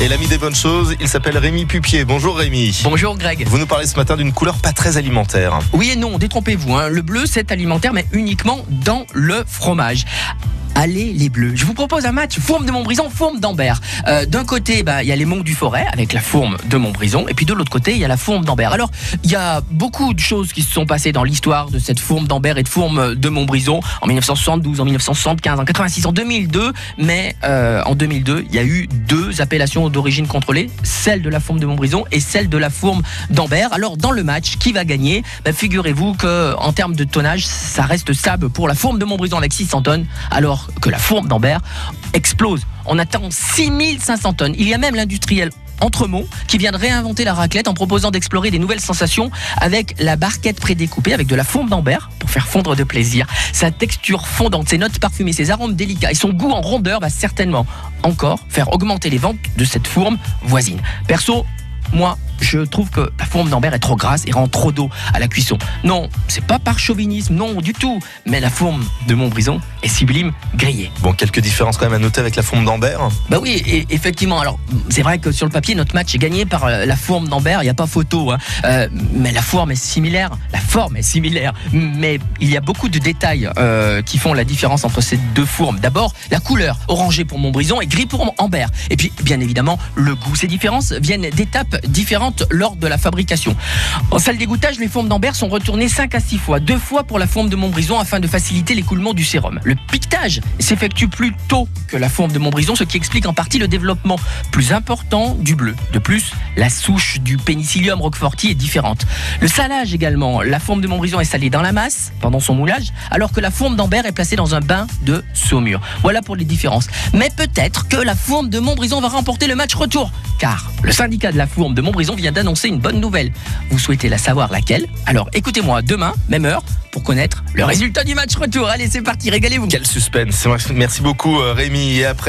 Et l'ami des bonnes choses, il s'appelle Rémi Pupier. Bonjour Rémi. Bonjour Greg. Vous nous parlez ce matin d'une couleur pas très alimentaire. Oui et non, détrompez-vous. Hein. Le bleu, c'est alimentaire, mais uniquement dans le fromage. Allez les bleus. Je vous propose un match fourme de Montbrison, fourme d'Ambert. Euh, D'un côté, bah, il y a les monts du Forêt avec la fourme de Montbrison, et puis de l'autre côté, il y a la fourme d'Ambert. Alors, il y a beaucoup de choses qui se sont passées dans l'histoire de cette fourme d'Ambert et de fourme de Montbrison en 1972, en 1975, en 86, en 2002. Mais euh, en 2002, il y a eu deux appellations d'origine contrôlée, celle de la fourme de Montbrison et celle de la fourme d'Ambert. Alors, dans le match, qui va gagner? Bah, Figurez-vous que en termes de tonnage, ça reste sable pour la fourme de Montbrison avec 600 tonnes, que la fourme d'Ambert explose. On attend 6500 tonnes. Il y a même l'industriel Entremont qui vient de réinventer la raclette en proposant d'explorer des nouvelles sensations avec la barquette prédécoupée avec de la fourme d'Ambert pour faire fondre de plaisir. Sa texture fondante, ses notes parfumées, ses arômes délicats et son goût en rondeur va certainement encore faire augmenter les ventes de cette fourme voisine. Perso, moi, je trouve que la fourme d'Ambert est trop grasse et rend trop d'eau à la cuisson. Non, c'est pas par chauvinisme, non du tout. Mais la fourme de Montbrison est sublime grillée. Bon, quelques différences quand même à noter avec la fourme d'Ambert. Bah oui, et, effectivement. Alors, c'est vrai que sur le papier, notre match est gagné par euh, la fourme d'Ambert. Il n'y a pas photo. Hein. Euh, mais la forme est similaire. La forme est similaire. Mais il y a beaucoup de détails euh, qui font la différence entre ces deux fourmes. D'abord, la couleur. Orangé pour Montbrison et gris pour Ambert. Et puis, bien évidemment, le goût. Ces différences viennent d'étapes différentes lors de la fabrication. En salle d'égouttage, les fourmes d'Ambert sont retournées 5 à 6 fois, deux fois pour la fourme de Montbrison afin de faciliter l'écoulement du sérum. Le piquetage s'effectue plus tôt que la fourme de Montbrison, ce qui explique en partie le développement plus important du bleu. De plus, la souche du pénicillium roqueforti est différente. Le salage également, la fourme de Montbrison est salée dans la masse pendant son moulage, alors que la fourme d'Ambert est placée dans un bain de saumure. Voilà pour les différences. Mais peut-être que la fourme de Montbrison va remporter le match retour, car le syndicat de la fourme de Montbrison vient d'annoncer une bonne nouvelle. Vous souhaitez la savoir laquelle? Alors écoutez-moi demain, même heure, pour connaître le résultat du match retour. Allez, c'est parti, régalez-vous. Quel suspense. Merci beaucoup Rémi. Et après